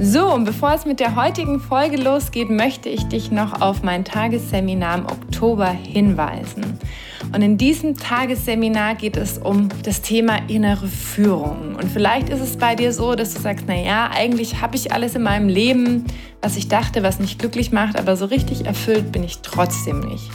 So, und bevor es mit der heutigen Folge losgeht, möchte ich dich noch auf mein Tagesseminar im Oktober hinweisen. Und in diesem Tagesseminar geht es um das Thema innere Führung. Und vielleicht ist es bei dir so, dass du sagst, naja, eigentlich habe ich alles in meinem Leben, was ich dachte, was mich glücklich macht, aber so richtig erfüllt bin ich trotzdem nicht.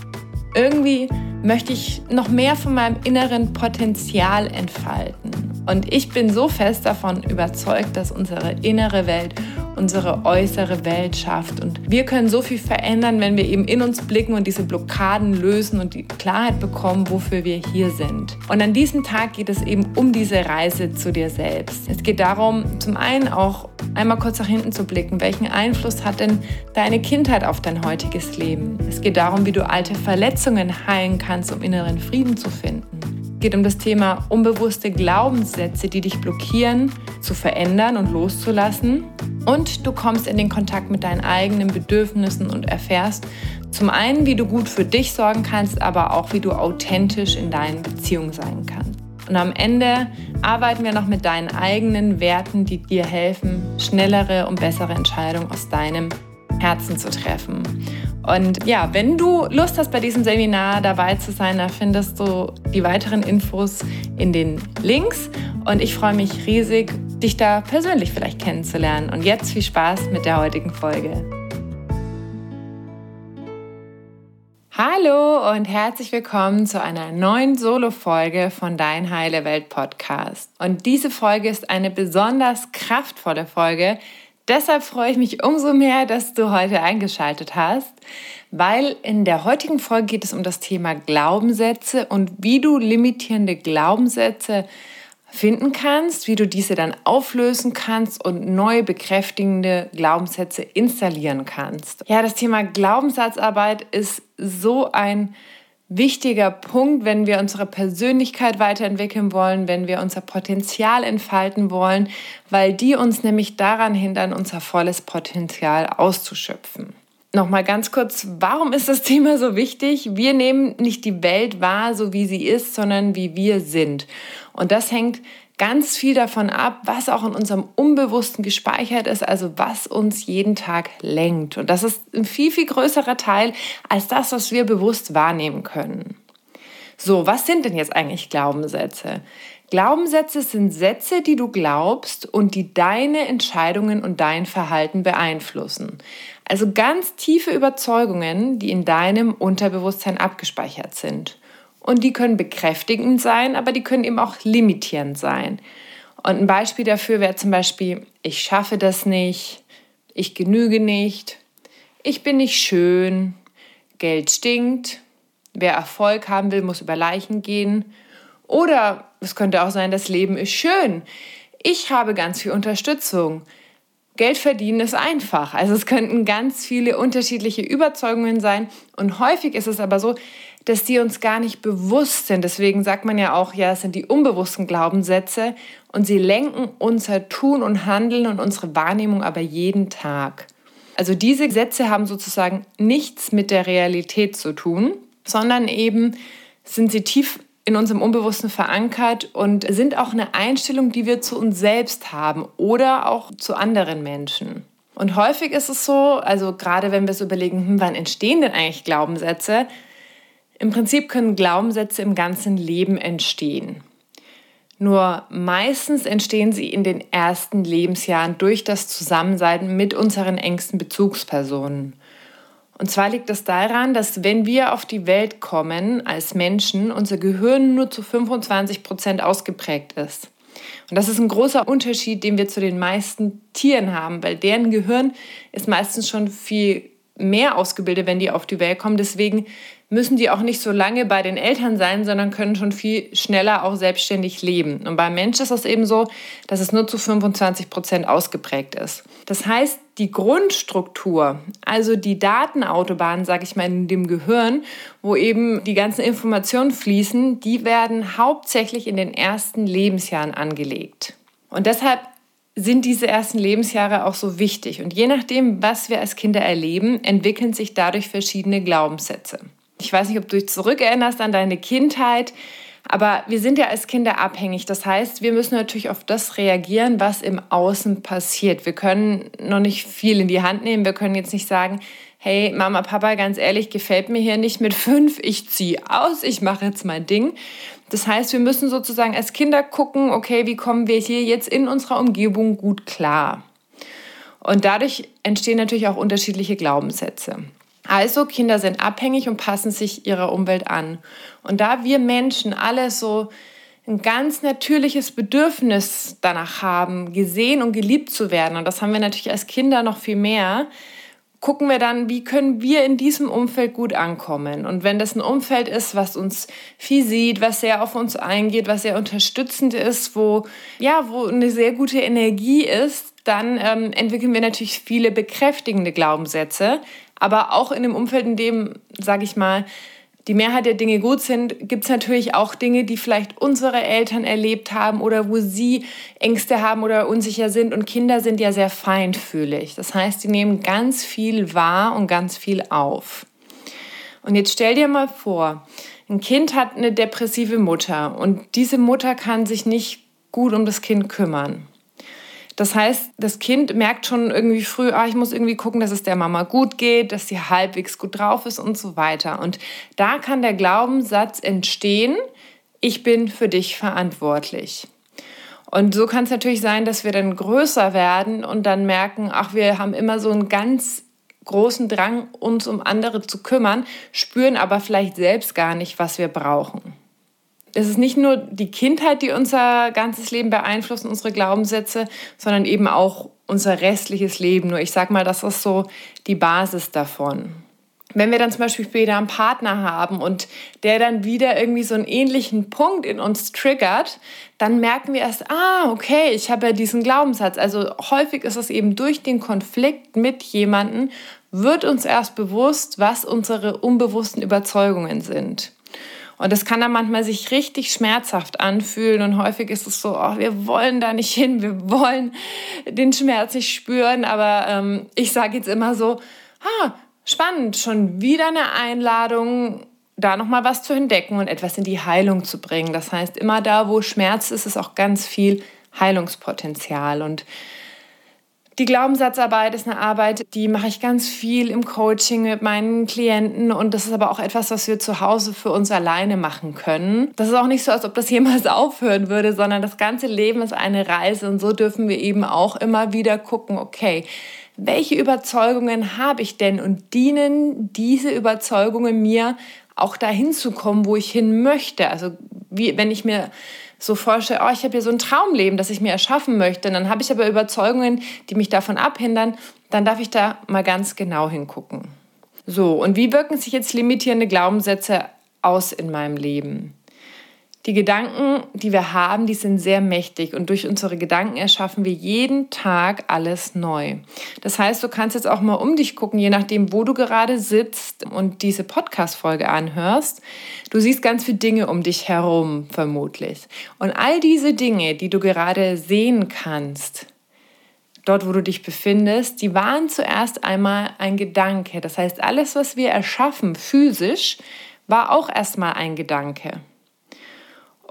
Irgendwie möchte ich noch mehr von meinem inneren Potenzial entfalten. Und ich bin so fest davon überzeugt, dass unsere innere Welt unsere äußere Welt schafft. Und wir können so viel verändern, wenn wir eben in uns blicken und diese Blockaden lösen und die Klarheit bekommen, wofür wir hier sind. Und an diesem Tag geht es eben um diese Reise zu dir selbst. Es geht darum, zum einen auch einmal kurz nach hinten zu blicken. Welchen Einfluss hat denn deine Kindheit auf dein heutiges Leben? Es geht darum, wie du alte Verletzungen heilen kannst, um inneren Frieden zu finden. Es geht um das Thema unbewusste Glaubenssätze, die dich blockieren, zu verändern und loszulassen. Und du kommst in den Kontakt mit deinen eigenen Bedürfnissen und erfährst zum einen, wie du gut für dich sorgen kannst, aber auch, wie du authentisch in deinen Beziehungen sein kannst. Und am Ende arbeiten wir noch mit deinen eigenen Werten, die dir helfen, schnellere und bessere Entscheidungen aus deinem Herzen zu treffen. Und ja, wenn du Lust hast, bei diesem Seminar dabei zu sein, da findest du die weiteren Infos in den Links. Und ich freue mich riesig, dich da persönlich vielleicht kennenzulernen. Und jetzt viel Spaß mit der heutigen Folge. Hallo und herzlich willkommen zu einer neuen Solo-Folge von Dein Heile Welt Podcast. Und diese Folge ist eine besonders kraftvolle Folge. Deshalb freue ich mich umso mehr, dass du heute eingeschaltet hast, weil in der heutigen Folge geht es um das Thema Glaubenssätze und wie du limitierende Glaubenssätze finden kannst, wie du diese dann auflösen kannst und neu bekräftigende Glaubenssätze installieren kannst. Ja, das Thema Glaubenssatzarbeit ist so ein wichtiger Punkt, wenn wir unsere Persönlichkeit weiterentwickeln wollen, wenn wir unser Potenzial entfalten wollen, weil die uns nämlich daran hindern, unser volles Potenzial auszuschöpfen. Nochmal ganz kurz, warum ist das Thema so wichtig? Wir nehmen nicht die Welt wahr, so wie sie ist, sondern wie wir sind. Und das hängt ganz viel davon ab, was auch in unserem Unbewussten gespeichert ist, also was uns jeden Tag lenkt. Und das ist ein viel, viel größerer Teil als das, was wir bewusst wahrnehmen können. So, was sind denn jetzt eigentlich Glaubenssätze? Glaubenssätze sind Sätze, die du glaubst und die deine Entscheidungen und dein Verhalten beeinflussen. Also ganz tiefe Überzeugungen, die in deinem Unterbewusstsein abgespeichert sind. Und die können bekräftigend sein, aber die können eben auch limitierend sein. Und ein Beispiel dafür wäre zum Beispiel, ich schaffe das nicht, ich genüge nicht, ich bin nicht schön, Geld stinkt, wer Erfolg haben will, muss über Leichen gehen. Oder es könnte auch sein, das Leben ist schön. Ich habe ganz viel Unterstützung. Geld verdienen ist einfach. Also es könnten ganz viele unterschiedliche Überzeugungen sein. Und häufig ist es aber so, dass die uns gar nicht bewusst sind. Deswegen sagt man ja auch, ja, es sind die unbewussten Glaubenssätze und sie lenken unser Tun und Handeln und unsere Wahrnehmung aber jeden Tag. Also diese Sätze haben sozusagen nichts mit der Realität zu tun, sondern eben sind sie tief in unserem Unbewussten verankert und sind auch eine Einstellung, die wir zu uns selbst haben oder auch zu anderen Menschen. Und häufig ist es so, also gerade wenn wir so überlegen, hm, wann entstehen denn eigentlich Glaubenssätze, im Prinzip können Glaubenssätze im ganzen Leben entstehen. Nur meistens entstehen sie in den ersten Lebensjahren durch das Zusammensein mit unseren engsten Bezugspersonen. Und zwar liegt es daran, dass wenn wir auf die Welt kommen als Menschen, unser Gehirn nur zu 25 Prozent ausgeprägt ist. Und das ist ein großer Unterschied, den wir zu den meisten Tieren haben, weil deren Gehirn ist meistens schon viel mehr ausgebildet, wenn die auf die Welt kommen. Deswegen müssen die auch nicht so lange bei den Eltern sein, sondern können schon viel schneller auch selbstständig leben. Und beim Mensch ist es eben so, dass es nur zu 25 Prozent ausgeprägt ist. Das heißt, die Grundstruktur, also die Datenautobahn, sage ich mal, in dem Gehirn, wo eben die ganzen Informationen fließen, die werden hauptsächlich in den ersten Lebensjahren angelegt. Und deshalb sind diese ersten Lebensjahre auch so wichtig. Und je nachdem, was wir als Kinder erleben, entwickeln sich dadurch verschiedene Glaubenssätze. Ich weiß nicht, ob du dich zurückerinnerst an deine Kindheit, aber wir sind ja als Kinder abhängig. Das heißt, wir müssen natürlich auf das reagieren, was im Außen passiert. Wir können noch nicht viel in die Hand nehmen. Wir können jetzt nicht sagen, hey Mama, Papa, ganz ehrlich, gefällt mir hier nicht mit fünf, ich ziehe aus, ich mache jetzt mein Ding. Das heißt, wir müssen sozusagen als Kinder gucken, okay, wie kommen wir hier jetzt in unserer Umgebung gut klar. Und dadurch entstehen natürlich auch unterschiedliche Glaubenssätze. Also Kinder sind abhängig und passen sich ihrer Umwelt an. Und da wir Menschen alle so ein ganz natürliches Bedürfnis danach haben, gesehen und geliebt zu werden, und das haben wir natürlich als Kinder noch viel mehr, gucken wir dann, wie können wir in diesem Umfeld gut ankommen. Und wenn das ein Umfeld ist, was uns viel sieht, was sehr auf uns eingeht, was sehr unterstützend ist, wo, ja, wo eine sehr gute Energie ist, dann ähm, entwickeln wir natürlich viele bekräftigende Glaubenssätze. Aber auch in einem Umfeld, in dem, sage ich mal, die Mehrheit der Dinge gut sind, gibt es natürlich auch Dinge, die vielleicht unsere Eltern erlebt haben oder wo sie Ängste haben oder unsicher sind. Und Kinder sind ja sehr feinfühlig. Das heißt, die nehmen ganz viel wahr und ganz viel auf. Und jetzt stell dir mal vor, ein Kind hat eine depressive Mutter und diese Mutter kann sich nicht gut um das Kind kümmern. Das heißt, das Kind merkt schon irgendwie früh, ah, ich muss irgendwie gucken, dass es der Mama gut geht, dass sie halbwegs gut drauf ist und so weiter. Und da kann der Glaubenssatz entstehen, ich bin für dich verantwortlich. Und so kann es natürlich sein, dass wir dann größer werden und dann merken, ach, wir haben immer so einen ganz großen Drang, uns um andere zu kümmern, spüren aber vielleicht selbst gar nicht, was wir brauchen es ist nicht nur die Kindheit, die unser ganzes Leben beeinflusst, unsere Glaubenssätze, sondern eben auch unser restliches Leben. Nur ich sag mal, das ist so die Basis davon. Wenn wir dann zum Beispiel später einen Partner haben und der dann wieder irgendwie so einen ähnlichen Punkt in uns triggert, dann merken wir erst, ah, okay, ich habe ja diesen Glaubenssatz. Also häufig ist es eben durch den Konflikt mit jemandem, wird uns erst bewusst, was unsere unbewussten Überzeugungen sind. Und das kann dann manchmal sich richtig schmerzhaft anfühlen. Und häufig ist es so, oh, wir wollen da nicht hin, wir wollen den Schmerz nicht spüren, aber ähm, ich sage jetzt immer so, ah, spannend, schon wieder eine Einladung, da nochmal was zu entdecken und etwas in die Heilung zu bringen. Das heißt, immer da, wo Schmerz ist, ist auch ganz viel Heilungspotenzial. Und die Glaubenssatzarbeit ist eine Arbeit, die mache ich ganz viel im Coaching mit meinen Klienten und das ist aber auch etwas, was wir zu Hause für uns alleine machen können. Das ist auch nicht so, als ob das jemals aufhören würde, sondern das ganze Leben ist eine Reise und so dürfen wir eben auch immer wieder gucken, okay, welche Überzeugungen habe ich denn und dienen diese Überzeugungen mir auch dahin zu kommen, wo ich hin möchte? Also wie, wenn ich mir so vorstelle, oh, ich habe hier so ein Traumleben, das ich mir erschaffen möchte, dann habe ich aber Überzeugungen, die mich davon abhindern, dann darf ich da mal ganz genau hingucken. So, und wie wirken sich jetzt limitierende Glaubenssätze aus in meinem Leben? Die Gedanken, die wir haben, die sind sehr mächtig und durch unsere Gedanken erschaffen wir jeden Tag alles neu. Das heißt, du kannst jetzt auch mal um dich gucken, je nachdem, wo du gerade sitzt und diese Podcast-Folge anhörst. Du siehst ganz viele Dinge um dich herum, vermutlich. Und all diese Dinge, die du gerade sehen kannst, dort, wo du dich befindest, die waren zuerst einmal ein Gedanke. Das heißt, alles, was wir erschaffen physisch, war auch erstmal ein Gedanke.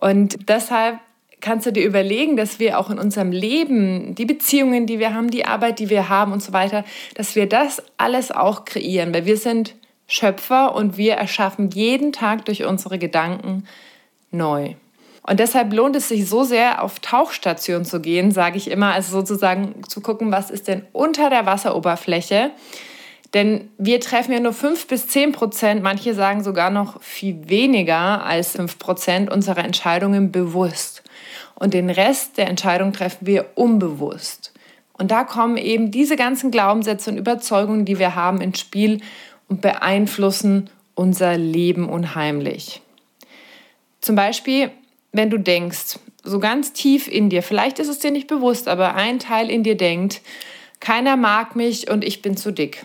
Und deshalb kannst du dir überlegen, dass wir auch in unserem Leben, die Beziehungen, die wir haben, die Arbeit, die wir haben und so weiter, dass wir das alles auch kreieren, weil wir sind Schöpfer und wir erschaffen jeden Tag durch unsere Gedanken neu. Und deshalb lohnt es sich so sehr, auf Tauchstation zu gehen, sage ich immer, also sozusagen zu gucken, was ist denn unter der Wasseroberfläche denn wir treffen ja nur 5 bis 10 Prozent, manche sagen sogar noch viel weniger als 5 Prozent unserer Entscheidungen bewusst. Und den Rest der Entscheidungen treffen wir unbewusst. Und da kommen eben diese ganzen Glaubenssätze und Überzeugungen, die wir haben, ins Spiel und beeinflussen unser Leben unheimlich. Zum Beispiel, wenn du denkst, so ganz tief in dir, vielleicht ist es dir nicht bewusst, aber ein Teil in dir denkt, keiner mag mich und ich bin zu dick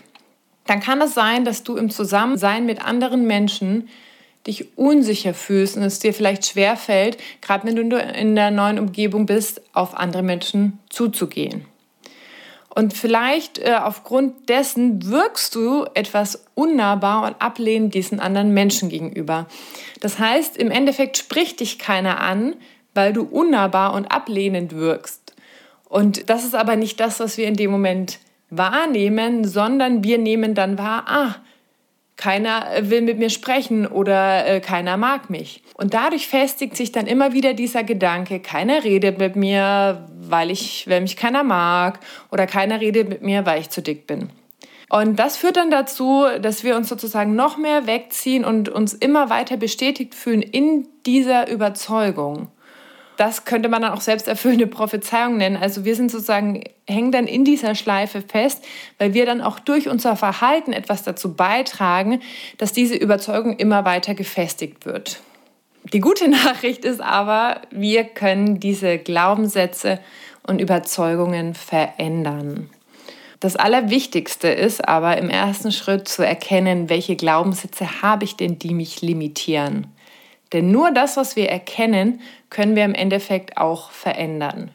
dann kann es sein, dass du im Zusammensein mit anderen Menschen dich unsicher fühlst und es dir vielleicht schwer fällt, gerade wenn du in der neuen Umgebung bist, auf andere Menschen zuzugehen. Und vielleicht äh, aufgrund dessen wirkst du etwas unnahbar und ablehnend diesen anderen Menschen gegenüber. Das heißt, im Endeffekt spricht dich keiner an, weil du unnahbar und ablehnend wirkst. Und das ist aber nicht das, was wir in dem Moment wahrnehmen, sondern wir nehmen dann wahr, ah, keiner will mit mir sprechen oder äh, keiner mag mich. Und dadurch festigt sich dann immer wieder dieser Gedanke, keiner redet mit mir, weil, ich, weil mich keiner mag oder keiner redet mit mir, weil ich zu dick bin. Und das führt dann dazu, dass wir uns sozusagen noch mehr wegziehen und uns immer weiter bestätigt fühlen in dieser Überzeugung das könnte man dann auch selbsterfüllende Prophezeiung nennen. Also wir sind sozusagen, hängen dann in dieser Schleife fest, weil wir dann auch durch unser Verhalten etwas dazu beitragen, dass diese Überzeugung immer weiter gefestigt wird. Die gute Nachricht ist aber, wir können diese Glaubenssätze und Überzeugungen verändern. Das Allerwichtigste ist aber im ersten Schritt zu erkennen, welche Glaubenssätze habe ich denn, die mich limitieren. Denn nur das, was wir erkennen, können wir im Endeffekt auch verändern.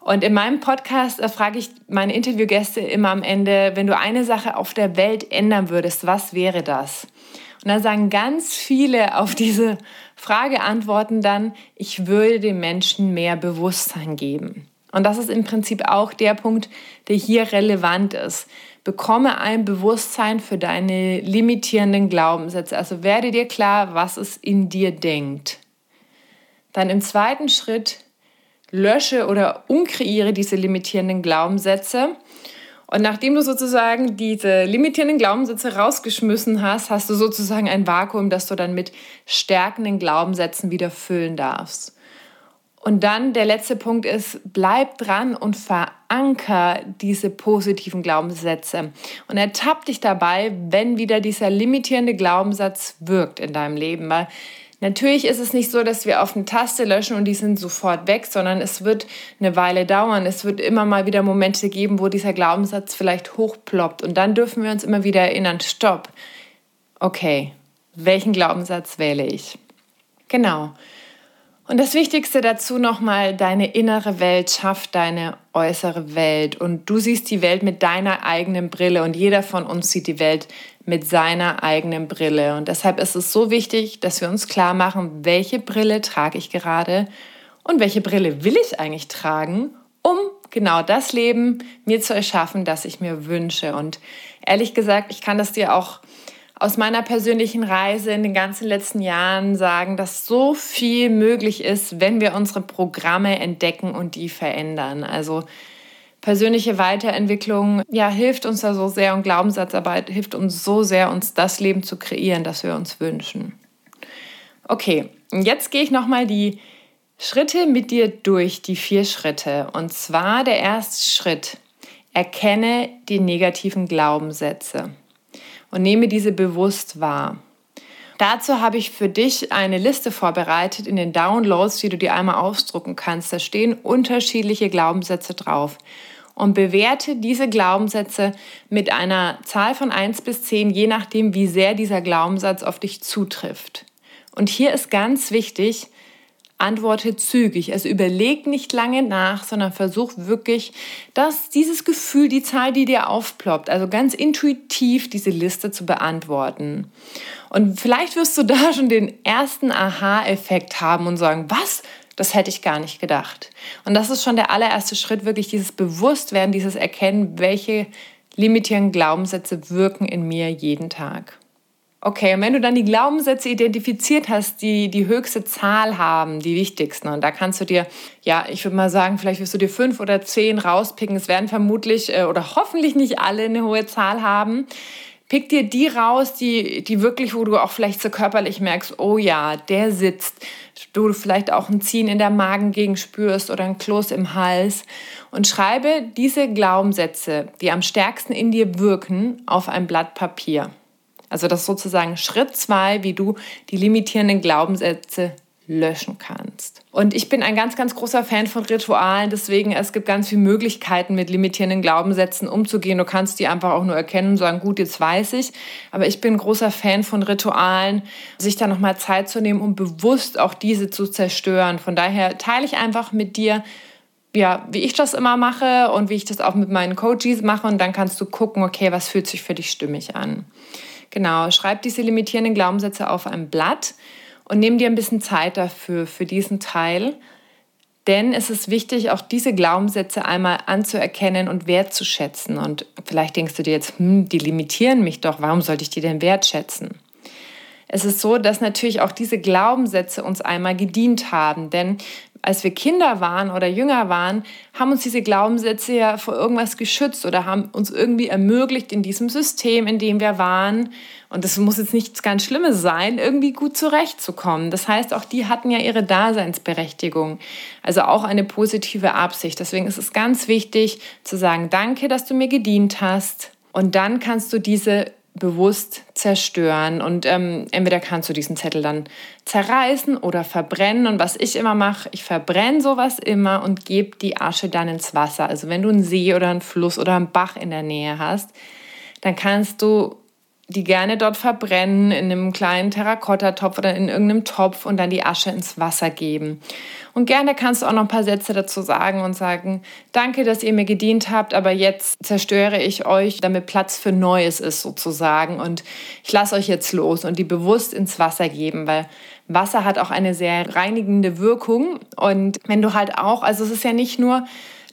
Und in meinem Podcast äh, frage ich meine Interviewgäste immer am Ende, wenn du eine Sache auf der Welt ändern würdest, was wäre das? Und dann sagen ganz viele auf diese Frage antworten dann, ich würde den Menschen mehr Bewusstsein geben. Und das ist im Prinzip auch der Punkt, der hier relevant ist. Bekomme ein Bewusstsein für deine limitierenden Glaubenssätze. Also werde dir klar, was es in dir denkt. Dann im zweiten Schritt lösche oder umkreiere diese limitierenden Glaubenssätze. Und nachdem du sozusagen diese limitierenden Glaubenssätze rausgeschmissen hast, hast du sozusagen ein Vakuum, das du dann mit stärkenden Glaubenssätzen wieder füllen darfst. Und dann der letzte Punkt ist, bleib dran und veranker diese positiven Glaubenssätze. Und ertapp dich dabei, wenn wieder dieser limitierende Glaubenssatz wirkt in deinem Leben. Weil natürlich ist es nicht so, dass wir auf eine Taste löschen und die sind sofort weg, sondern es wird eine Weile dauern. Es wird immer mal wieder Momente geben, wo dieser Glaubenssatz vielleicht hochploppt. Und dann dürfen wir uns immer wieder erinnern, stopp. Okay, welchen Glaubenssatz wähle ich? Genau. Und das Wichtigste dazu nochmal, deine innere Welt schafft deine äußere Welt. Und du siehst die Welt mit deiner eigenen Brille und jeder von uns sieht die Welt mit seiner eigenen Brille. Und deshalb ist es so wichtig, dass wir uns klar machen, welche Brille trage ich gerade und welche Brille will ich eigentlich tragen, um genau das Leben mir zu erschaffen, das ich mir wünsche. Und ehrlich gesagt, ich kann das dir auch aus meiner persönlichen Reise in den ganzen letzten Jahren sagen, dass so viel möglich ist, wenn wir unsere Programme entdecken und die verändern. Also persönliche Weiterentwicklung ja, hilft uns da so sehr und Glaubenssatzarbeit hilft uns so sehr, uns das Leben zu kreieren, das wir uns wünschen. Okay, jetzt gehe ich nochmal die Schritte mit dir durch, die vier Schritte. Und zwar der erste Schritt. Erkenne die negativen Glaubenssätze und nehme diese bewusst wahr. Dazu habe ich für dich eine Liste vorbereitet in den Downloads, die du dir einmal ausdrucken kannst. Da stehen unterschiedliche Glaubenssätze drauf. Und bewerte diese Glaubenssätze mit einer Zahl von 1 bis 10, je nachdem, wie sehr dieser Glaubenssatz auf dich zutrifft. Und hier ist ganz wichtig, antworte zügig. Also überleg nicht lange nach, sondern versuch wirklich, dass dieses Gefühl, die Zahl, die dir aufploppt, also ganz intuitiv diese Liste zu beantworten. Und vielleicht wirst du da schon den ersten Aha-Effekt haben und sagen, was? Das hätte ich gar nicht gedacht. Und das ist schon der allererste Schritt, wirklich dieses Bewusstwerden, dieses Erkennen, welche limitierenden Glaubenssätze wirken in mir jeden Tag. Okay, und wenn du dann die Glaubenssätze identifiziert hast, die die höchste Zahl haben, die wichtigsten, und da kannst du dir, ja, ich würde mal sagen, vielleicht wirst du dir fünf oder zehn rauspicken. Es werden vermutlich äh, oder hoffentlich nicht alle eine hohe Zahl haben. Pick dir die raus, die, die wirklich, wo du auch vielleicht so körperlich merkst, oh ja, der sitzt. Du vielleicht auch ein Ziehen in der Magengegend spürst oder ein Kloß im Hals. Und schreibe diese Glaubenssätze, die am stärksten in dir wirken, auf ein Blatt Papier. Also das ist sozusagen Schritt zwei, wie du die limitierenden Glaubenssätze löschen kannst. Und ich bin ein ganz, ganz großer Fan von Ritualen, deswegen es gibt ganz viele Möglichkeiten, mit limitierenden Glaubenssätzen umzugehen. Du kannst die einfach auch nur erkennen und sagen, gut, jetzt weiß ich. Aber ich bin ein großer Fan von Ritualen, sich da nochmal Zeit zu nehmen, um bewusst auch diese zu zerstören. Von daher teile ich einfach mit dir, ja, wie ich das immer mache und wie ich das auch mit meinen Coaches mache und dann kannst du gucken, okay, was fühlt sich für dich stimmig an. Genau, schreib diese limitierenden Glaubenssätze auf ein Blatt und nimm dir ein bisschen Zeit dafür, für diesen Teil. Denn es ist wichtig, auch diese Glaubenssätze einmal anzuerkennen und wertzuschätzen. Und vielleicht denkst du dir jetzt, hm, die limitieren mich doch, warum sollte ich die denn wertschätzen? Es ist so, dass natürlich auch diese Glaubenssätze uns einmal gedient haben. Denn als wir Kinder waren oder jünger waren, haben uns diese Glaubenssätze ja vor irgendwas geschützt oder haben uns irgendwie ermöglicht, in diesem System, in dem wir waren, und das muss jetzt nichts ganz Schlimmes sein, irgendwie gut zurechtzukommen. Das heißt, auch die hatten ja ihre Daseinsberechtigung, also auch eine positive Absicht. Deswegen ist es ganz wichtig zu sagen, danke, dass du mir gedient hast. Und dann kannst du diese bewusst zerstören. Und ähm, entweder kannst du diesen Zettel dann zerreißen oder verbrennen. Und was ich immer mache, ich verbrenne sowas immer und gebe die Asche dann ins Wasser. Also wenn du einen See oder einen Fluss oder einen Bach in der Nähe hast, dann kannst du die gerne dort verbrennen in einem kleinen Terrakottatopf oder in irgendeinem Topf und dann die Asche ins Wasser geben. Und gerne kannst du auch noch ein paar Sätze dazu sagen und sagen, danke, dass ihr mir gedient habt, aber jetzt zerstöre ich euch, damit Platz für Neues ist sozusagen. Und ich lasse euch jetzt los und die bewusst ins Wasser geben, weil Wasser hat auch eine sehr reinigende Wirkung. Und wenn du halt auch, also es ist ja nicht nur,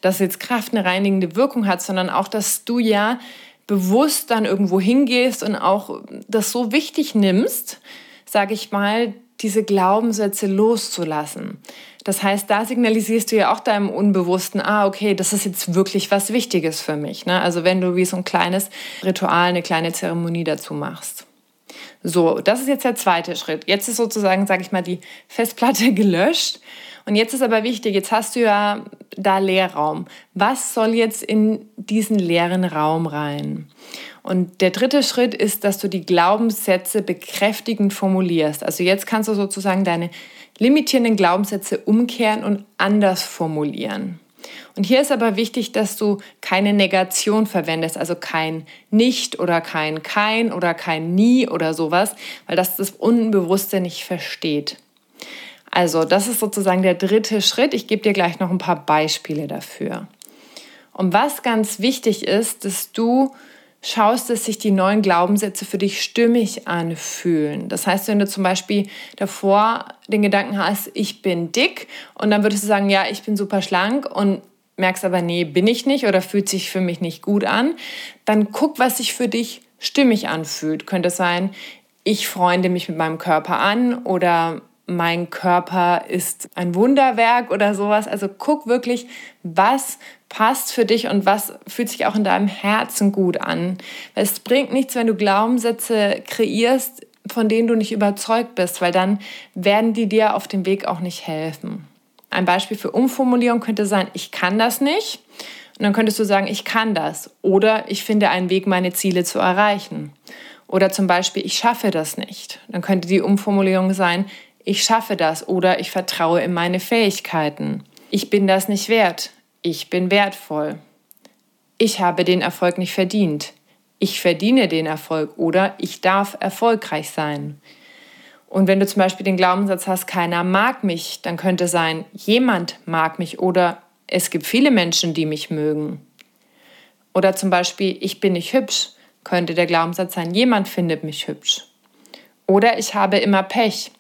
dass jetzt Kraft eine reinigende Wirkung hat, sondern auch, dass du ja bewusst dann irgendwo hingehst und auch das so wichtig nimmst, sage ich mal, diese Glaubenssätze loszulassen. Das heißt, da signalisierst du ja auch deinem Unbewussten, ah, okay, das ist jetzt wirklich was Wichtiges für mich. Ne? Also wenn du wie so ein kleines Ritual, eine kleine Zeremonie dazu machst. So, das ist jetzt der zweite Schritt. Jetzt ist sozusagen, sage ich mal, die Festplatte gelöscht und jetzt ist aber wichtig, jetzt hast du ja da Leerraum. Was soll jetzt in diesen leeren Raum rein? Und der dritte Schritt ist, dass du die Glaubenssätze bekräftigend formulierst. Also jetzt kannst du sozusagen deine limitierenden Glaubenssätze umkehren und anders formulieren. Und hier ist aber wichtig, dass du keine Negation verwendest, also kein Nicht oder kein Kein oder kein Nie oder sowas, weil das das Unbewusste nicht versteht. Also das ist sozusagen der dritte Schritt. Ich gebe dir gleich noch ein paar Beispiele dafür. Und was ganz wichtig ist, dass du schaust, dass sich die neuen Glaubenssätze für dich stimmig anfühlen. Das heißt, wenn du zum Beispiel davor den Gedanken hast, ich bin dick und dann würdest du sagen, ja, ich bin super schlank und merkst aber, nee, bin ich nicht oder fühlt sich für mich nicht gut an, dann guck, was sich für dich stimmig anfühlt. Könnte sein, ich freunde mich mit meinem Körper an oder mein Körper ist ein Wunderwerk oder sowas. Also guck wirklich, was passt für dich und was fühlt sich auch in deinem Herzen gut an. Es bringt nichts, wenn du Glaubenssätze kreierst, von denen du nicht überzeugt bist, weil dann werden die dir auf dem Weg auch nicht helfen. Ein Beispiel für Umformulierung könnte sein, ich kann das nicht. Und dann könntest du sagen, ich kann das. Oder ich finde einen Weg, meine Ziele zu erreichen. Oder zum Beispiel, ich schaffe das nicht. Dann könnte die Umformulierung sein, ich schaffe das oder ich vertraue in meine Fähigkeiten. Ich bin das nicht wert. Ich bin wertvoll. Ich habe den Erfolg nicht verdient. Ich verdiene den Erfolg oder ich darf erfolgreich sein. Und wenn du zum Beispiel den Glaubenssatz hast, keiner mag mich, dann könnte sein, jemand mag mich oder es gibt viele Menschen, die mich mögen. Oder zum Beispiel, ich bin nicht hübsch, könnte der Glaubenssatz sein, jemand findet mich hübsch. Oder ich habe immer Pech,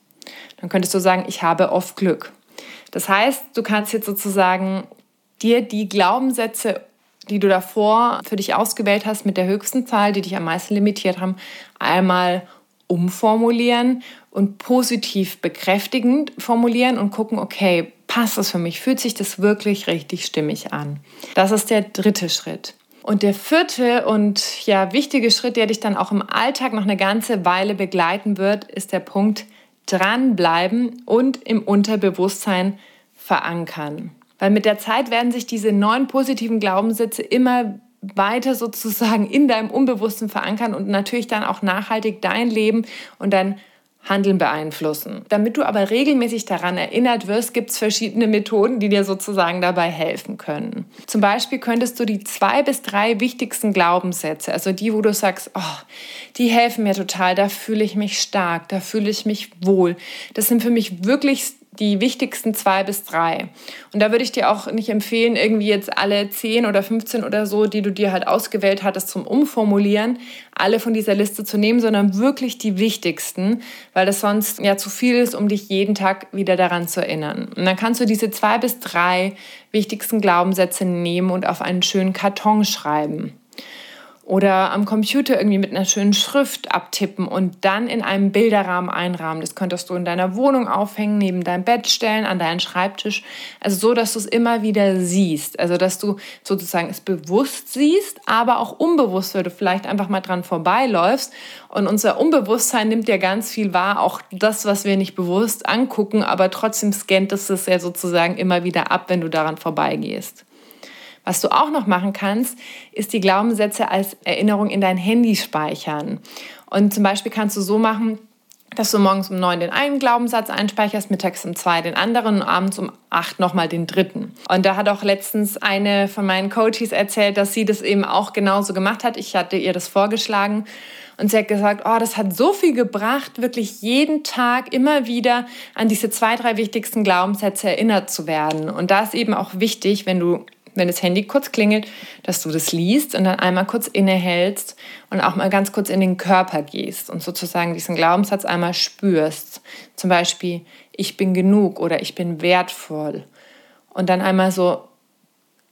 dann könntest du sagen, ich habe oft Glück. Das heißt, du kannst jetzt sozusagen dir die Glaubenssätze, die du davor für dich ausgewählt hast, mit der höchsten Zahl, die dich am meisten limitiert haben, einmal umformulieren und positiv bekräftigend formulieren und gucken, okay, passt das für mich? Fühlt sich das wirklich richtig stimmig an? Das ist der dritte Schritt. Und der vierte und ja wichtige Schritt, der dich dann auch im Alltag noch eine ganze Weile begleiten wird, ist der Punkt, dranbleiben und im Unterbewusstsein verankern. Weil mit der Zeit werden sich diese neuen positiven Glaubenssätze immer weiter sozusagen in deinem Unbewussten verankern und natürlich dann auch nachhaltig dein Leben und dein Handeln beeinflussen. Damit du aber regelmäßig daran erinnert wirst, gibt es verschiedene Methoden, die dir sozusagen dabei helfen können. Zum Beispiel könntest du die zwei bis drei wichtigsten Glaubenssätze, also die, wo du sagst, oh, die helfen mir total, da fühle ich mich stark, da fühle ich mich wohl. Das sind für mich wirklich die wichtigsten zwei bis drei. Und da würde ich dir auch nicht empfehlen, irgendwie jetzt alle zehn oder 15 oder so, die du dir halt ausgewählt hattest zum Umformulieren, alle von dieser Liste zu nehmen, sondern wirklich die wichtigsten, weil das sonst ja zu viel ist, um dich jeden Tag wieder daran zu erinnern. Und dann kannst du diese zwei bis drei wichtigsten Glaubenssätze nehmen und auf einen schönen Karton schreiben oder am Computer irgendwie mit einer schönen Schrift abtippen und dann in einem Bilderrahmen einrahmen. Das könntest du in deiner Wohnung aufhängen, neben deinem Bett stellen, an deinen Schreibtisch. Also so, dass du es immer wieder siehst. Also dass du sozusagen es bewusst siehst, aber auch unbewusst, weil du vielleicht einfach mal dran vorbeiläufst. Und unser Unbewusstsein nimmt ja ganz viel wahr, auch das, was wir nicht bewusst angucken, aber trotzdem scannt es es ja sozusagen immer wieder ab, wenn du daran vorbeigehst. Was du auch noch machen kannst, ist die Glaubenssätze als Erinnerung in dein Handy speichern. Und zum Beispiel kannst du so machen, dass du morgens um neun den einen Glaubenssatz einspeicherst, mittags um zwei den anderen und abends um acht nochmal den dritten. Und da hat auch letztens eine von meinen Coaches erzählt, dass sie das eben auch genauso gemacht hat. Ich hatte ihr das vorgeschlagen. Und sie hat gesagt, oh, das hat so viel gebracht, wirklich jeden Tag immer wieder an diese zwei, drei wichtigsten Glaubenssätze erinnert zu werden. Und da ist eben auch wichtig, wenn du wenn das Handy kurz klingelt, dass du das liest und dann einmal kurz innehältst und auch mal ganz kurz in den Körper gehst und sozusagen diesen Glaubenssatz einmal spürst. Zum Beispiel, ich bin genug oder ich bin wertvoll. Und dann einmal so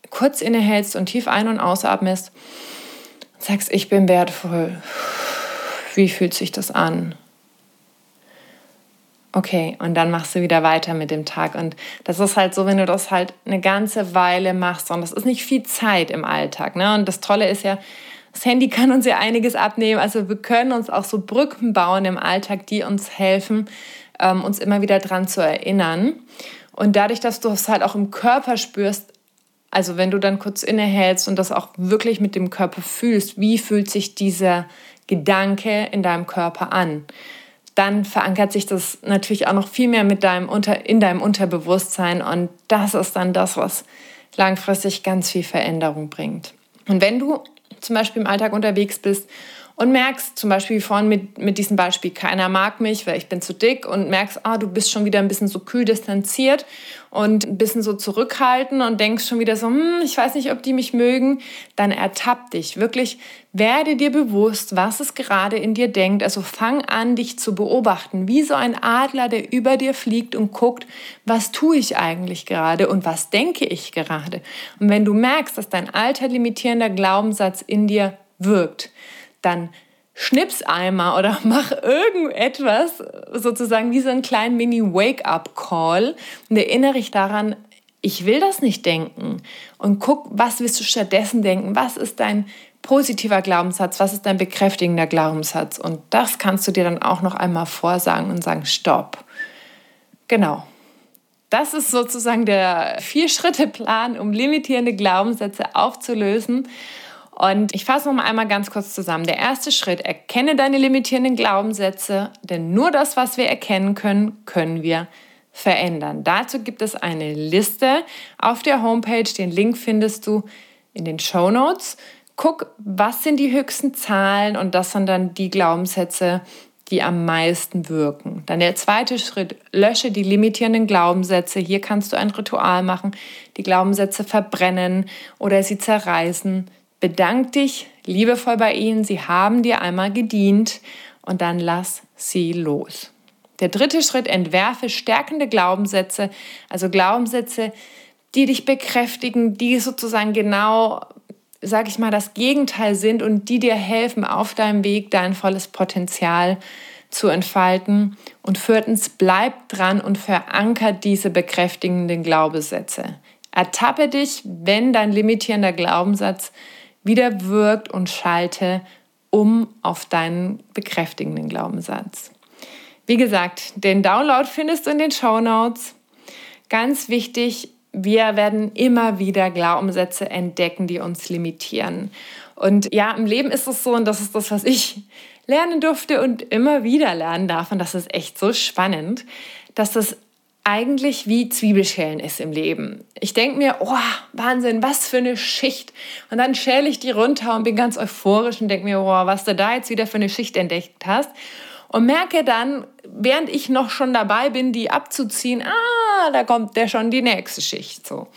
kurz innehältst und tief ein- und ausatmest und sagst, ich bin wertvoll. Wie fühlt sich das an? Okay, und dann machst du wieder weiter mit dem Tag. Und das ist halt so, wenn du das halt eine ganze Weile machst. Und das ist nicht viel Zeit im Alltag. Ne? Und das Tolle ist ja, das Handy kann uns ja einiges abnehmen. Also wir können uns auch so Brücken bauen im Alltag, die uns helfen, ähm, uns immer wieder dran zu erinnern. Und dadurch, dass du es halt auch im Körper spürst, also wenn du dann kurz innehältst und das auch wirklich mit dem Körper fühlst, wie fühlt sich dieser Gedanke in deinem Körper an? Dann verankert sich das natürlich auch noch viel mehr mit deinem Unter, in deinem Unterbewusstsein und das ist dann das, was langfristig ganz viel Veränderung bringt. Und wenn du zum Beispiel im Alltag unterwegs bist und merkst, zum Beispiel wie vorhin mit, mit diesem Beispiel, keiner mag mich, weil ich bin zu dick und merkst, ah, du bist schon wieder ein bisschen so kühl distanziert und ein bisschen so zurückhalten und denkst schon wieder so, hm, ich weiß nicht, ob die mich mögen, dann ertapp dich. Wirklich werde dir bewusst, was es gerade in dir denkt. Also fang an, dich zu beobachten, wie so ein Adler, der über dir fliegt und guckt, was tue ich eigentlich gerade und was denke ich gerade. Und wenn du merkst, dass dein alter limitierender Glaubenssatz in dir wirkt, dann schnips einmal oder mach irgendetwas, sozusagen wie so einen kleinen Mini-Wake-up-Call und erinnere dich daran, ich will das nicht denken. Und guck, was willst du stattdessen denken? Was ist dein positiver Glaubenssatz? Was ist dein bekräftigender Glaubenssatz? Und das kannst du dir dann auch noch einmal vorsagen und sagen, stopp. Genau. Das ist sozusagen der Vier-Schritte-Plan, um limitierende Glaubenssätze aufzulösen und ich fasse noch mal einmal ganz kurz zusammen. Der erste Schritt, erkenne deine limitierenden Glaubenssätze, denn nur das, was wir erkennen können, können wir verändern. Dazu gibt es eine Liste auf der Homepage. Den Link findest du in den Show Notes. Guck, was sind die höchsten Zahlen und das sind dann die Glaubenssätze, die am meisten wirken. Dann der zweite Schritt, lösche die limitierenden Glaubenssätze. Hier kannst du ein Ritual machen, die Glaubenssätze verbrennen oder sie zerreißen. Bedank dich liebevoll bei ihnen, sie haben dir einmal gedient und dann lass sie los. Der dritte Schritt, entwerfe stärkende Glaubenssätze, also Glaubenssätze, die dich bekräftigen, die sozusagen genau, sag ich mal, das Gegenteil sind und die dir helfen, auf deinem Weg dein volles Potenzial zu entfalten. Und viertens, bleib dran und verankert diese bekräftigenden Glaubenssätze. Ertappe dich, wenn dein limitierender Glaubenssatz wieder wirkt und schalte um auf deinen bekräftigenden Glaubenssatz. Wie gesagt, den Download findest du in den Show Notes. Ganz wichtig, wir werden immer wieder Glaubenssätze entdecken, die uns limitieren. Und ja, im Leben ist es so, und das ist das, was ich lernen durfte und immer wieder lernen darf. Und das ist echt so spannend, dass das eigentlich wie Zwiebelschälen ist im Leben. Ich denke mir, oh, Wahnsinn, was für eine Schicht. Und dann schäle ich die runter und bin ganz euphorisch und denke mir, oh, was du da jetzt wieder für eine Schicht entdeckt hast. Und merke dann, während ich noch schon dabei bin, die abzuziehen, ah, da kommt der schon die nächste Schicht so.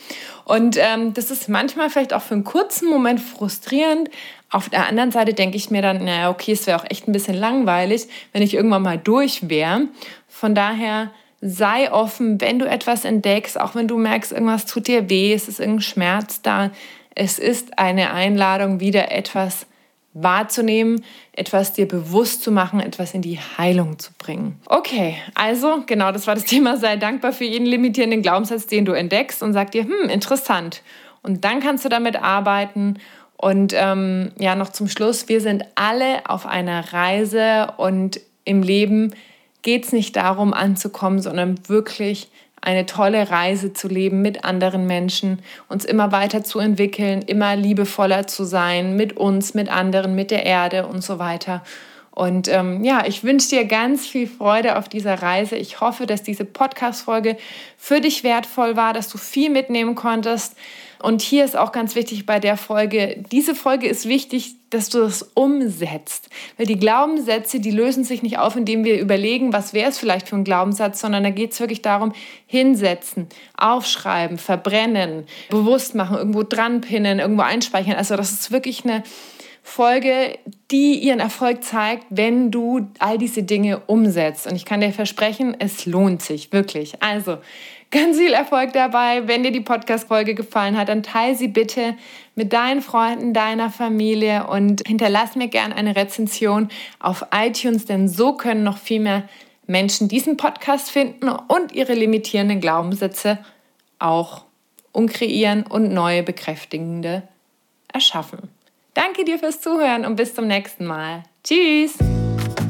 Und ähm, das ist manchmal vielleicht auch für einen kurzen Moment frustrierend. Auf der anderen Seite denke ich mir dann, naja, okay, es wäre auch echt ein bisschen langweilig, wenn ich irgendwann mal durch wäre. Von daher sei offen, wenn du etwas entdeckst, auch wenn du merkst, irgendwas tut dir weh, es ist irgendein Schmerz da. Es ist eine Einladung, wieder etwas wahrzunehmen, etwas dir bewusst zu machen, etwas in die Heilung zu bringen. Okay, also genau, das war das Thema. Sei dankbar für jeden limitierenden Glaubenssatz, den du entdeckst und sag dir, hm, interessant. Und dann kannst du damit arbeiten. Und ähm, ja, noch zum Schluss, wir sind alle auf einer Reise und im Leben geht es nicht darum anzukommen, sondern wirklich eine tolle Reise zu leben mit anderen Menschen, uns immer weiter zu entwickeln, immer liebevoller zu sein mit uns, mit anderen, mit der Erde und so weiter. Und ähm, ja, ich wünsche dir ganz viel Freude auf dieser Reise. Ich hoffe, dass diese Podcast-Folge für dich wertvoll war, dass du viel mitnehmen konntest. Und hier ist auch ganz wichtig bei der Folge, diese Folge ist wichtig, dass du das umsetzt. Weil die Glaubenssätze, die lösen sich nicht auf, indem wir überlegen, was wäre es vielleicht für ein Glaubenssatz, sondern da geht es wirklich darum, hinsetzen, aufschreiben, verbrennen, bewusst machen, irgendwo dran pinnen, irgendwo einspeichern. Also das ist wirklich eine Folge, die ihren Erfolg zeigt, wenn du all diese Dinge umsetzt. Und ich kann dir versprechen, es lohnt sich wirklich. Also ganz viel Erfolg dabei. Wenn dir die Podcast-Folge gefallen hat, dann teile sie bitte mit deinen Freunden, deiner Familie und hinterlass mir gerne eine Rezension auf iTunes, denn so können noch viel mehr Menschen diesen Podcast finden und ihre limitierenden Glaubenssätze auch umkreieren und neue bekräftigende erschaffen. Danke dir fürs Zuhören und bis zum nächsten Mal. Tschüss!